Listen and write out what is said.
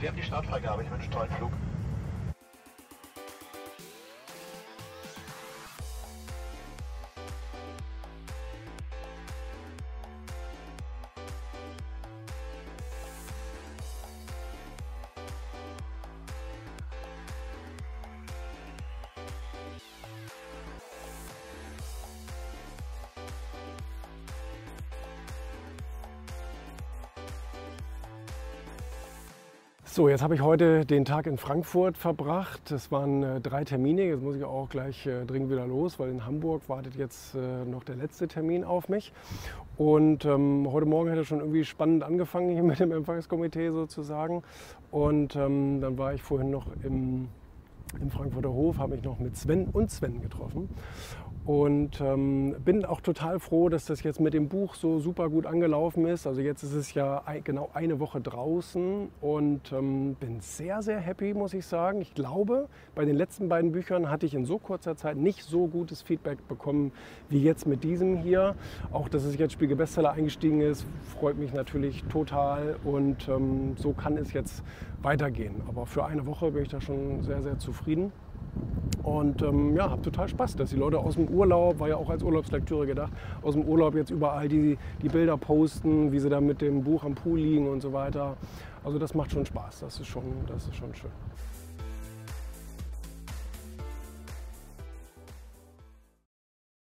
Wir haben die Startfreigabe. Ich wünsche einen tollen Flug. So, jetzt habe ich heute den Tag in Frankfurt verbracht. Das waren äh, drei Termine. Jetzt muss ich auch gleich äh, dringend wieder los, weil in Hamburg wartet jetzt äh, noch der letzte Termin auf mich. Und ähm, heute Morgen hat es schon irgendwie spannend angefangen hier mit dem Empfangskomitee sozusagen. Und ähm, dann war ich vorhin noch im, im Frankfurter Hof, habe mich noch mit Sven und Sven getroffen. Und ähm, bin auch total froh, dass das jetzt mit dem Buch so super gut angelaufen ist. Also jetzt ist es ja ein, genau eine Woche draußen und ähm, bin sehr, sehr happy, muss ich sagen. Ich glaube, bei den letzten beiden Büchern hatte ich in so kurzer Zeit nicht so gutes Feedback bekommen wie jetzt mit diesem hier. Auch, dass es jetzt Spiegel Bestseller eingestiegen ist, freut mich natürlich total und ähm, so kann es jetzt weitergehen. Aber für eine Woche bin ich da schon sehr, sehr zufrieden. Und ähm, ja, habe total Spaß, dass die Leute aus dem Urlaub, war ja auch als Urlaubslektüre gedacht, aus dem Urlaub jetzt überall die, die Bilder posten, wie sie da mit dem Buch am Pool liegen und so weiter. Also das macht schon Spaß, das ist schon, das ist schon schön.